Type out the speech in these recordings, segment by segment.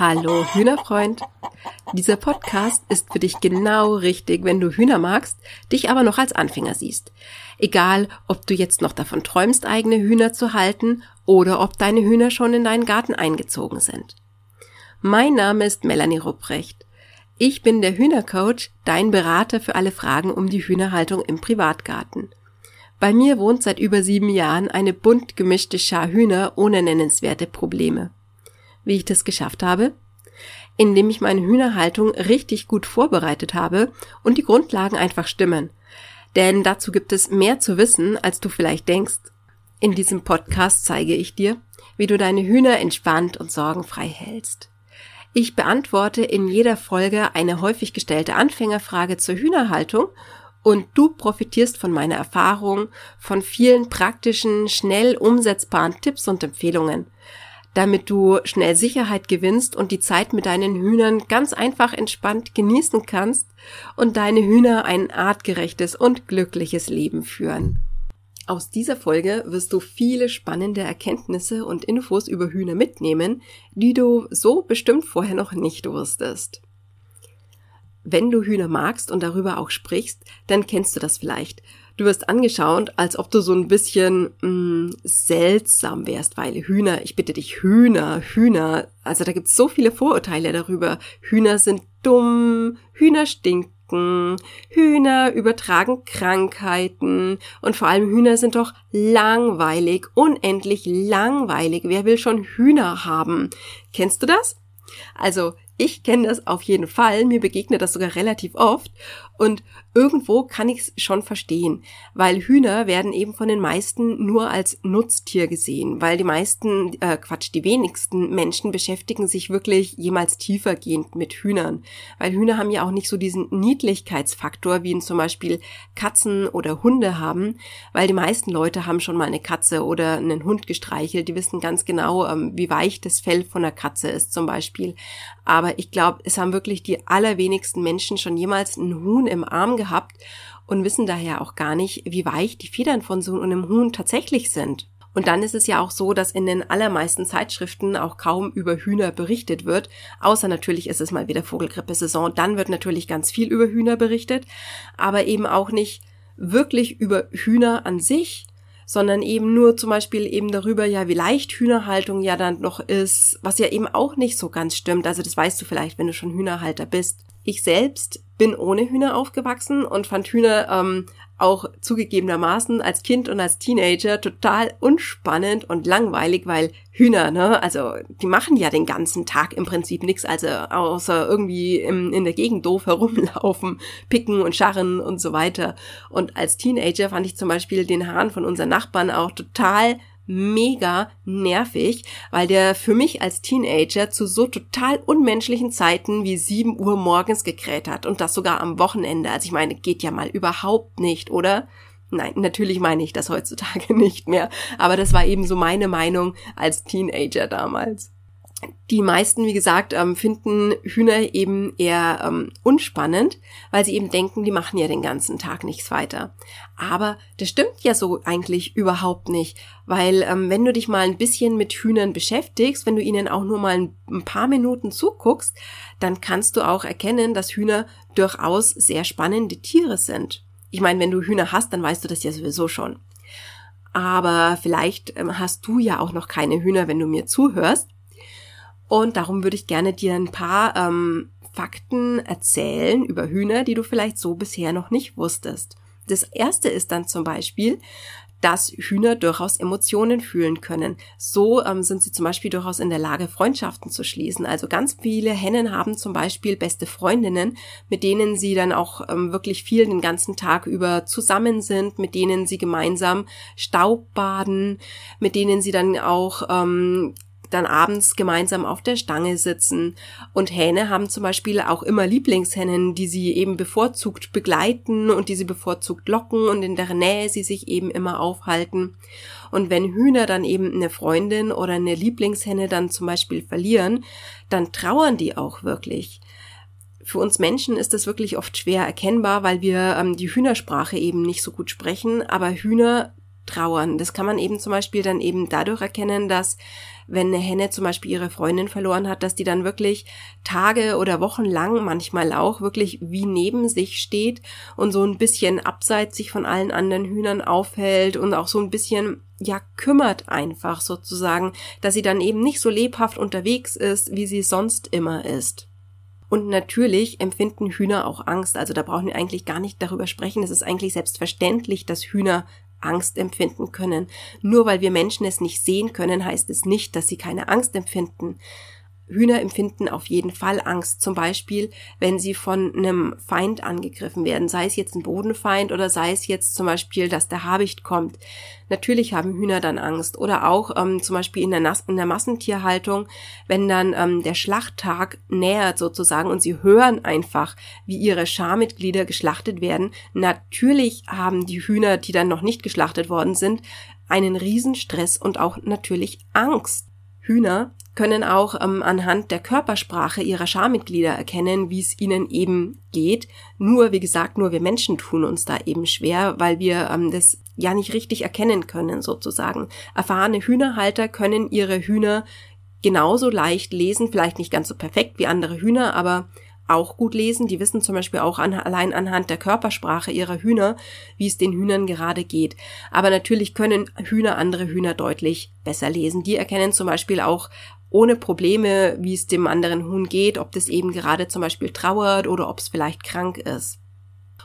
Hallo Hühnerfreund. Dieser Podcast ist für dich genau richtig, wenn du Hühner magst, dich aber noch als Anfänger siehst. Egal, ob du jetzt noch davon träumst, eigene Hühner zu halten oder ob deine Hühner schon in deinen Garten eingezogen sind. Mein Name ist Melanie Rupprecht. Ich bin der Hühnercoach, dein Berater für alle Fragen um die Hühnerhaltung im Privatgarten. Bei mir wohnt seit über sieben Jahren eine bunt gemischte Schar Hühner ohne nennenswerte Probleme. Wie ich das geschafft habe? Indem ich meine Hühnerhaltung richtig gut vorbereitet habe und die Grundlagen einfach stimmen. Denn dazu gibt es mehr zu wissen, als du vielleicht denkst. In diesem Podcast zeige ich dir, wie du deine Hühner entspannt und sorgenfrei hältst. Ich beantworte in jeder Folge eine häufig gestellte Anfängerfrage zur Hühnerhaltung und du profitierst von meiner Erfahrung, von vielen praktischen, schnell umsetzbaren Tipps und Empfehlungen, damit du schnell Sicherheit gewinnst und die Zeit mit deinen Hühnern ganz einfach entspannt genießen kannst und deine Hühner ein artgerechtes und glückliches Leben führen. Aus dieser Folge wirst du viele spannende Erkenntnisse und Infos über Hühner mitnehmen, die du so bestimmt vorher noch nicht wusstest. Wenn du Hühner magst und darüber auch sprichst, dann kennst du das vielleicht. Du wirst angeschaut, als ob du so ein bisschen mh, mm, seltsam wärst, weil Hühner, ich bitte dich, Hühner, Hühner, also da gibt's so viele Vorurteile darüber. Hühner sind dumm, Hühner stinken, Hühner übertragen Krankheiten und vor allem Hühner sind doch langweilig, unendlich langweilig. Wer will schon Hühner haben? Kennst du das? Also ich kenne das auf jeden Fall, mir begegnet das sogar relativ oft und irgendwo kann ich es schon verstehen, weil Hühner werden eben von den meisten nur als Nutztier gesehen, weil die meisten, äh, Quatsch, die wenigsten Menschen beschäftigen sich wirklich jemals tiefergehend mit Hühnern, weil Hühner haben ja auch nicht so diesen Niedlichkeitsfaktor, wie ihn zum Beispiel Katzen oder Hunde haben, weil die meisten Leute haben schon mal eine Katze oder einen Hund gestreichelt, die wissen ganz genau, ähm, wie weich das Fell von einer Katze ist zum Beispiel, aber ich glaube, es haben wirklich die allerwenigsten Menschen schon jemals einen Huhn im Arm gehabt und wissen daher auch gar nicht, wie weich die Federn von so einem Huhn tatsächlich sind. Und dann ist es ja auch so, dass in den allermeisten Zeitschriften auch kaum über Hühner berichtet wird, außer natürlich ist es mal wieder Vogelgrippe-Saison, dann wird natürlich ganz viel über Hühner berichtet, aber eben auch nicht wirklich über Hühner an sich, sondern eben nur zum Beispiel eben darüber, ja, wie leicht Hühnerhaltung ja dann noch ist, was ja eben auch nicht so ganz stimmt. Also das weißt du vielleicht, wenn du schon Hühnerhalter bist. Ich selbst bin ohne Hühner aufgewachsen und fand Hühner ähm, auch zugegebenermaßen als Kind und als Teenager total unspannend und langweilig, weil Hühner, ne, also die machen ja den ganzen Tag im Prinzip nichts, also außer irgendwie im, in der Gegend doof herumlaufen, picken und scharren und so weiter. Und als Teenager fand ich zum Beispiel den Hahn von unseren Nachbarn auch total mega nervig, weil der für mich als Teenager zu so total unmenschlichen Zeiten wie 7 Uhr morgens gekräht hat und das sogar am Wochenende. Also ich meine, geht ja mal überhaupt nicht, oder? Nein, natürlich meine ich das heutzutage nicht mehr, aber das war eben so meine Meinung als Teenager damals. Die meisten, wie gesagt, ähm, finden Hühner eben eher ähm, unspannend, weil sie eben denken, die machen ja den ganzen Tag nichts weiter. Aber das stimmt ja so eigentlich überhaupt nicht, weil ähm, wenn du dich mal ein bisschen mit Hühnern beschäftigst, wenn du ihnen auch nur mal ein, paar Minuten zuguckst, dann kannst du auch erkennen, dass Hühner durchaus sehr spannende Tiere sind. Ich meine, wenn du Hühner hast, dann weißt du das ja sowieso schon. Aber vielleicht hast du ja auch noch keine Hühner, wenn du mir zuhörst. Und darum würde ich gerne dir ein paar ähm, Fakten erzählen über Hühner, die du vielleicht so bisher noch nicht wusstest. Das erste ist dann zum Beispiel, dass Hühner durchaus Emotionen fühlen können. So ähm, sind sie zum Beispiel durchaus in der Lage, Freundschaften zu schließen. Also ganz viele Hennen haben zum Beispiel beste Freundinnen, mit denen sie dann auch ähm, wirklich viel den ganzen Tag über zusammen sind, mit denen sie gemeinsam Staub baden, mit denen sie dann auch ähm, dann abends gemeinsam auf der Stange sitzen. Und Hähne haben zum Beispiel auch immer Lieblingshennen, die sie eben bevorzugt begleiten und die sie bevorzugt locken und in deren Nähe sie sich eben immer aufhalten. Und wenn Hühner dann eben eine Freundin oder eine Lieblingshenne dann zum Beispiel verlieren, dann trauern die auch wirklich. Für uns Menschen ist das wirklich oft schwer erkennbar, weil wir ähm, die Hühnersprache eben nicht so gut sprechen, aber Hühner trauern. Das kann man eben zum Beispiel dann eben dadurch erkennen, dass wenn eine Henne zum Beispiel ihre Freundin verloren hat, dass die dann wirklich Tage oder Wochen lang manchmal auch wirklich wie neben sich steht und so ein bisschen abseits sich von allen anderen Hühnern aufhält und auch so ein bisschen ja kümmert einfach sozusagen, dass sie dann eben nicht so lebhaft unterwegs ist, wie sie sonst immer ist. Und natürlich empfinden Hühner auch Angst. Also da brauchen wir eigentlich gar nicht darüber sprechen. Es ist eigentlich selbstverständlich, dass Hühner Angst empfinden können. Nur weil wir Menschen es nicht sehen können, heißt es nicht, dass sie keine Angst empfinden. Hühner empfinden auf jeden Fall Angst. Zum Beispiel, wenn sie von einem Feind angegriffen werden, sei es jetzt ein Bodenfeind oder sei es jetzt zum Beispiel, dass der Habicht kommt. Natürlich haben Hühner dann Angst. Oder auch ähm, zum Beispiel in der, Nas in der Massentierhaltung, wenn dann ähm, der Schlachttag nähert sozusagen und sie hören einfach, wie ihre Scharmitglieder geschlachtet werden. Natürlich haben die Hühner, die dann noch nicht geschlachtet worden sind, einen Riesenstress und auch natürlich Angst. Hühner können auch ähm, anhand der Körpersprache ihrer Scharmitglieder erkennen, wie es ihnen eben geht. Nur, wie gesagt, nur wir Menschen tun uns da eben schwer, weil wir ähm, das ja nicht richtig erkennen können, sozusagen. Erfahrene Hühnerhalter können ihre Hühner genauso leicht lesen, vielleicht nicht ganz so perfekt wie andere Hühner, aber auch gut lesen. Die wissen zum Beispiel auch an, allein anhand der Körpersprache ihrer Hühner, wie es den Hühnern gerade geht. Aber natürlich können Hühner andere Hühner deutlich besser lesen. Die erkennen zum Beispiel auch ohne Probleme, wie es dem anderen Huhn geht, ob das eben gerade zum Beispiel trauert oder ob es vielleicht krank ist.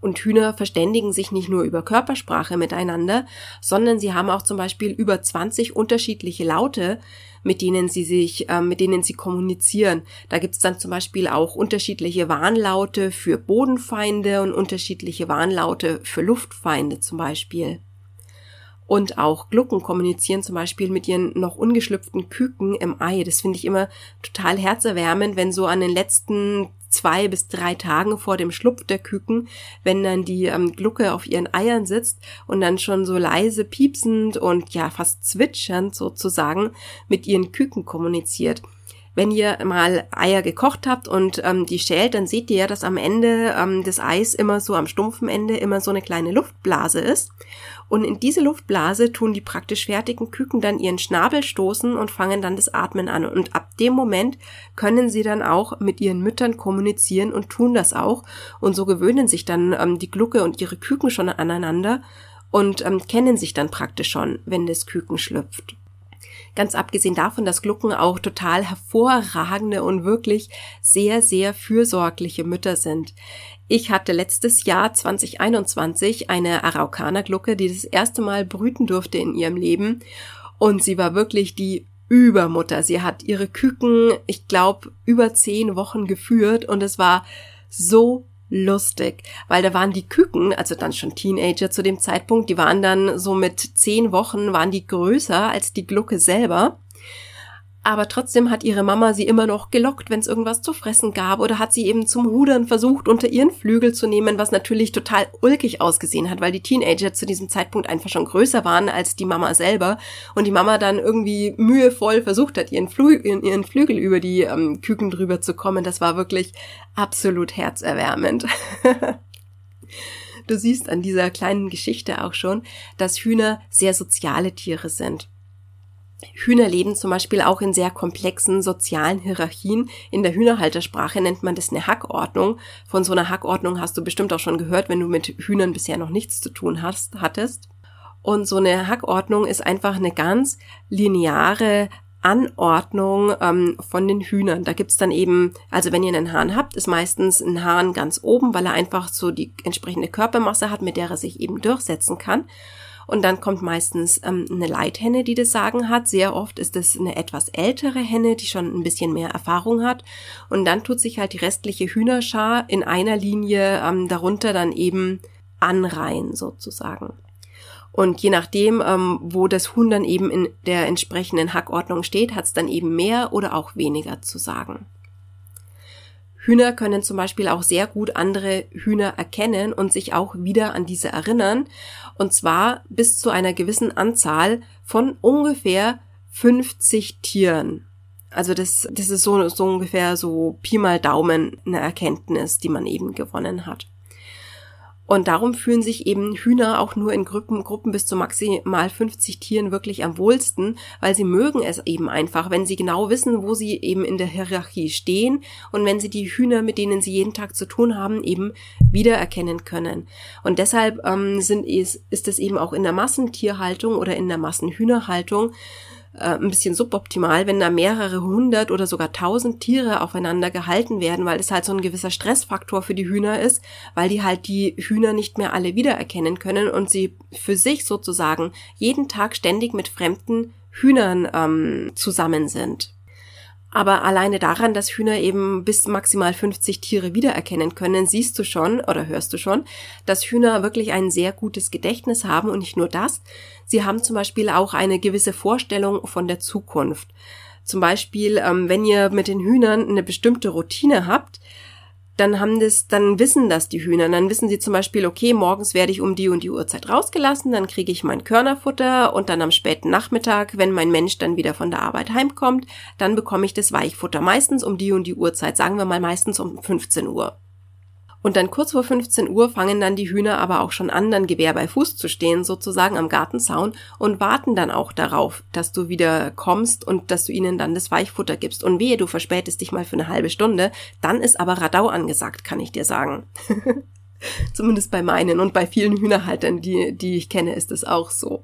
Und Hühner verständigen sich nicht nur über Körpersprache miteinander, sondern sie haben auch zum Beispiel über 20 unterschiedliche Laute, mit denen sie sich, äh, mit denen sie kommunizieren. Da gibt's dann zum Beispiel auch unterschiedliche Warnlaute für Bodenfeinde und unterschiedliche Warnlaute für Luftfeinde zum Beispiel. Und auch Glucken kommunizieren zum Beispiel mit ihren noch ungeschlüpften Küken im Ei. Das finde ich immer total herzerwärmend, wenn so an den letzten zwei bis drei Tagen vor dem Schlupf der Küken, wenn dann die ähm, Glucke auf ihren Eiern sitzt und dann schon so leise piepsend und ja fast zwitschernd sozusagen mit ihren Küken kommuniziert. Wenn ihr mal Eier gekocht habt und ähm, die schält, dann seht ihr ja, dass am Ende ähm, des Eis immer so am stumpfen Ende immer so eine kleine Luftblase ist. Und in diese Luftblase tun die praktisch fertigen Küken dann ihren Schnabel stoßen und fangen dann das Atmen an. Und ab dem Moment können sie dann auch mit ihren Müttern kommunizieren und tun das auch. Und so gewöhnen sich dann ähm, die Glucke und ihre Küken schon aneinander und ähm, kennen sich dann praktisch schon, wenn das Küken schlüpft. Ganz abgesehen davon, dass Glucken auch total hervorragende und wirklich sehr, sehr fürsorgliche Mütter sind. Ich hatte letztes Jahr 2021 eine Araukaner-Glucke, die das erste Mal brüten durfte in ihrem Leben. Und sie war wirklich die Übermutter. Sie hat ihre Küken, ich glaube, über zehn Wochen geführt und es war so lustig, weil da waren die Küken, also dann schon Teenager zu dem Zeitpunkt, die waren dann so mit zehn Wochen, waren die größer als die Glucke selber aber trotzdem hat ihre Mama sie immer noch gelockt, wenn es irgendwas zu fressen gab oder hat sie eben zum Rudern versucht, unter ihren Flügel zu nehmen, was natürlich total ulkig ausgesehen hat, weil die Teenager zu diesem Zeitpunkt einfach schon größer waren als die Mama selber und die Mama dann irgendwie mühevoll versucht hat, ihren, Flü ihren Flügel über die ähm, Küken drüber zu kommen. Das war wirklich absolut herzerwärmend. Du siehst an dieser kleinen Geschichte auch schon, dass Hühner sehr soziale Tiere sind. Hühner leben zum Beispiel auch in sehr komplexen sozialen Hierarchien. In der Hühnerhaltersprache nennt man das eine Hackordnung. Von so einer Hackordnung hast du bestimmt auch schon gehört, wenn du mit Hühnern bisher noch nichts zu tun hast, hattest. Und so eine Hackordnung ist einfach eine ganz lineare Anordnung ähm, von den Hühnern. Da gibt's dann eben, also wenn ihr einen Hahn habt, ist meistens ein Hahn ganz oben, weil er einfach so die entsprechende Körpermasse hat, mit der er sich eben durchsetzen kann. Und dann kommt meistens ähm, eine Leithenne, die das Sagen hat. Sehr oft ist es eine etwas ältere Henne, die schon ein bisschen mehr Erfahrung hat. Und dann tut sich halt die restliche Hühnerschar in einer Linie ähm, darunter dann eben anreihen sozusagen. Und je nachdem, ähm, wo das Huhn dann eben in der entsprechenden Hackordnung steht, hat es dann eben mehr oder auch weniger zu sagen. Hühner können zum Beispiel auch sehr gut andere Hühner erkennen und sich auch wieder an diese erinnern. Und zwar bis zu einer gewissen Anzahl von ungefähr 50 Tieren. Also das, das ist so, so ungefähr so Pi mal Daumen eine Erkenntnis, die man eben gewonnen hat. Und darum fühlen sich eben Hühner auch nur in Gruppen, Gruppen bis zu maximal 50 Tieren wirklich am wohlsten, weil sie mögen es eben einfach, wenn sie genau wissen, wo sie eben in der Hierarchie stehen und wenn sie die Hühner, mit denen sie jeden Tag zu tun haben, eben wiedererkennen können. Und deshalb ähm, sind, ist, ist es eben auch in der Massentierhaltung oder in der Massenhühnerhaltung ein bisschen suboptimal, wenn da mehrere hundert oder sogar tausend Tiere aufeinander gehalten werden, weil es halt so ein gewisser Stressfaktor für die Hühner ist, weil die halt die Hühner nicht mehr alle wiedererkennen können und sie für sich sozusagen jeden Tag ständig mit fremden Hühnern ähm, zusammen sind. Aber alleine daran, dass Hühner eben bis maximal 50 Tiere wiedererkennen können, siehst du schon oder hörst du schon, dass Hühner wirklich ein sehr gutes Gedächtnis haben und nicht nur das. Sie haben zum Beispiel auch eine gewisse Vorstellung von der Zukunft. Zum Beispiel, ähm, wenn ihr mit den Hühnern eine bestimmte Routine habt, dann haben das, dann wissen das die Hühner. Dann wissen sie zum Beispiel, okay, morgens werde ich um die und die Uhrzeit rausgelassen, dann kriege ich mein Körnerfutter und dann am späten Nachmittag, wenn mein Mensch dann wieder von der Arbeit heimkommt, dann bekomme ich das Weichfutter. Meistens um die und die Uhrzeit, sagen wir mal meistens um 15 Uhr. Und dann kurz vor 15 Uhr fangen dann die Hühner aber auch schon an, dann Gewehr bei Fuß zu stehen, sozusagen am Gartenzaun und warten dann auch darauf, dass du wieder kommst und dass du ihnen dann das Weichfutter gibst. Und wehe, du verspätest dich mal für eine halbe Stunde, dann ist aber Radau angesagt, kann ich dir sagen. Zumindest bei meinen und bei vielen Hühnerhaltern, die, die ich kenne, ist es auch so.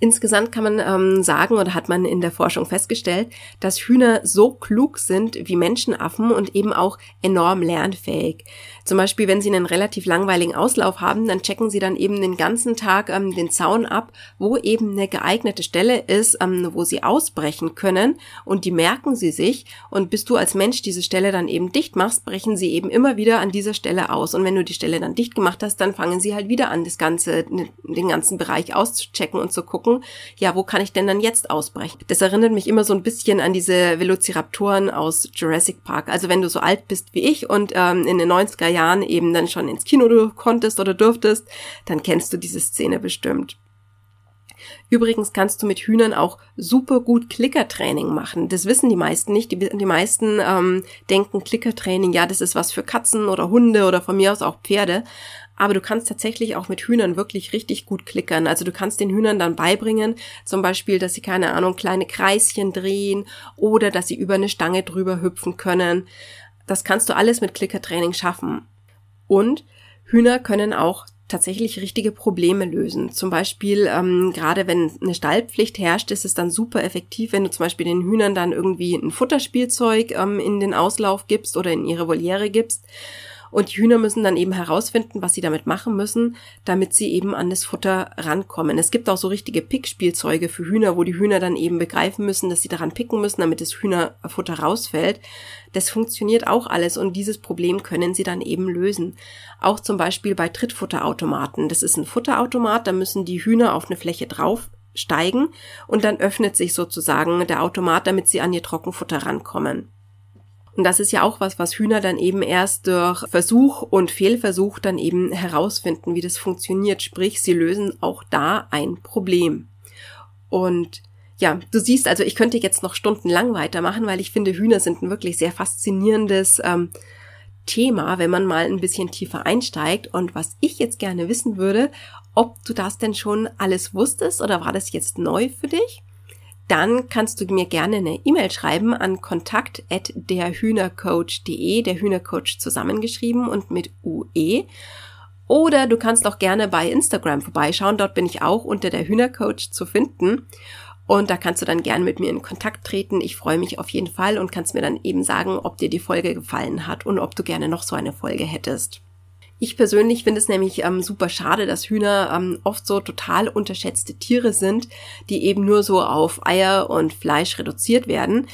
Insgesamt kann man ähm, sagen oder hat man in der Forschung festgestellt, dass Hühner so klug sind wie Menschenaffen und eben auch enorm lernfähig. Zum Beispiel, wenn sie einen relativ langweiligen Auslauf haben, dann checken sie dann eben den ganzen Tag ähm, den Zaun ab, wo eben eine geeignete Stelle ist, ähm, wo sie ausbrechen können und die merken sie sich und bis du als Mensch diese Stelle dann eben dicht machst, brechen sie eben immer wieder an dieser Stelle aus und wenn du die Stelle dann dicht gemacht hast, dann fangen sie halt wieder an, das ganze, den ganzen Bereich auszuchecken und zu gucken, gucken, ja, wo kann ich denn dann jetzt ausbrechen? Das erinnert mich immer so ein bisschen an diese Velociraptoren aus Jurassic Park. Also wenn du so alt bist wie ich und ähm, in den 90er Jahren eben dann schon ins Kino du konntest oder durftest, dann kennst du diese Szene bestimmt. Übrigens kannst du mit Hühnern auch super gut Klickertraining machen. Das wissen die meisten nicht. Die, die meisten ähm, denken Klickertraining, ja, das ist was für Katzen oder Hunde oder von mir aus auch Pferde. Aber du kannst tatsächlich auch mit Hühnern wirklich richtig gut klickern. Also du kannst den Hühnern dann beibringen, zum Beispiel, dass sie keine Ahnung, kleine Kreischen drehen oder dass sie über eine Stange drüber hüpfen können. Das kannst du alles mit Klickertraining schaffen. Und Hühner können auch tatsächlich richtige Probleme lösen. Zum Beispiel, ähm, gerade wenn eine Stallpflicht herrscht, ist es dann super effektiv, wenn du zum Beispiel den Hühnern dann irgendwie ein Futterspielzeug ähm, in den Auslauf gibst oder in ihre Voliere gibst und die Hühner müssen dann eben herausfinden, was sie damit machen müssen, damit sie eben an das Futter rankommen. Es gibt auch so richtige Pickspielzeuge für Hühner, wo die Hühner dann eben begreifen müssen, dass sie daran picken müssen, damit das Hühnerfutter rausfällt. Das funktioniert auch alles und dieses Problem können sie dann eben lösen. Auch zum Beispiel bei Trittfutterautomaten. Das ist ein Futterautomat, da müssen die Hühner auf eine Fläche drauf steigen und dann öffnet sich sozusagen der Automat, damit sie an ihr Trockenfutter rankommen. Und das ist ja auch was, was Hühner dann eben erst durch Versuch und Fehlversuch dann eben herausfinden, wie das funktioniert. Sprich, sie lösen auch da ein Problem. Und ja, du siehst, also ich könnte jetzt noch stundenlang weitermachen, weil ich finde, Hühner sind ein wirklich sehr faszinierendes ähm, Thema, wenn man mal ein bisschen tiefer einsteigt. Und was ich jetzt gerne wissen würde, ob du das denn schon alles wusstest oder war das jetzt neu für dich? Dann kannst du mir gerne eine E-Mail schreiben an kontakt@derhühnercoach.de, der Hühnercoach zusammengeschrieben und mit UE. Oder du kannst auch gerne bei Instagram vorbeischauen, dort bin ich auch unter der Hühnercoach zu finden. Und da kannst du dann gerne mit mir in Kontakt treten. Ich freue mich auf jeden Fall und kannst mir dann eben sagen, ob dir die Folge gefallen hat und ob du gerne noch so eine Folge hättest. Ich persönlich finde es nämlich ähm, super schade, dass Hühner ähm, oft so total unterschätzte Tiere sind, die eben nur so auf Eier und Fleisch reduziert werden.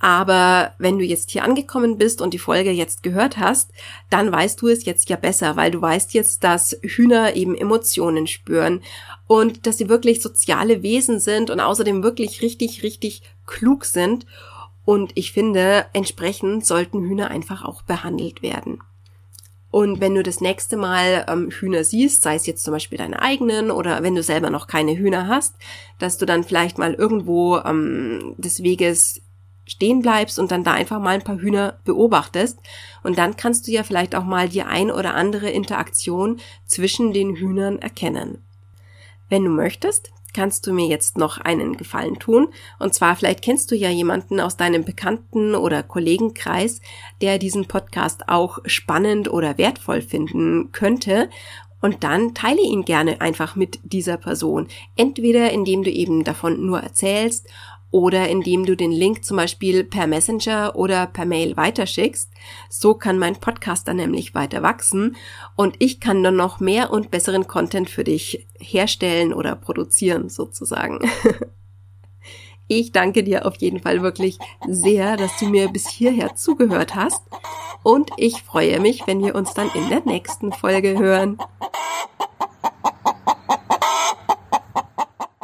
Aber wenn du jetzt hier angekommen bist und die Folge jetzt gehört hast, dann weißt du es jetzt ja besser, weil du weißt jetzt, dass Hühner eben Emotionen spüren und dass sie wirklich soziale Wesen sind und außerdem wirklich richtig, richtig klug sind. Und ich finde, entsprechend sollten Hühner einfach auch behandelt werden. Und wenn du das nächste Mal ähm, Hühner siehst, sei es jetzt zum Beispiel deine eigenen oder wenn du selber noch keine Hühner hast, dass du dann vielleicht mal irgendwo ähm, des Weges stehen bleibst und dann da einfach mal ein paar Hühner beobachtest. Und dann kannst du ja vielleicht auch mal die ein oder andere Interaktion zwischen den Hühnern erkennen. Wenn du möchtest, kannst du mir jetzt noch einen Gefallen tun. Und zwar, vielleicht kennst du ja jemanden aus deinem Bekannten- oder Kollegenkreis, der diesen Podcast auch spannend oder wertvoll finden könnte. Und dann teile ihn gerne einfach mit dieser Person. Entweder indem du eben davon nur erzählst oder indem du den Link zum Beispiel per Messenger oder per Mail weiterschickst. So kann mein Podcast dann nämlich weiter wachsen und ich kann dann noch mehr und besseren Content für dich herstellen oder produzieren sozusagen. Ich danke dir auf jeden Fall wirklich sehr, dass du mir bis hierher zugehört hast und ich freue mich, wenn wir uns dann in der nächsten Folge hören.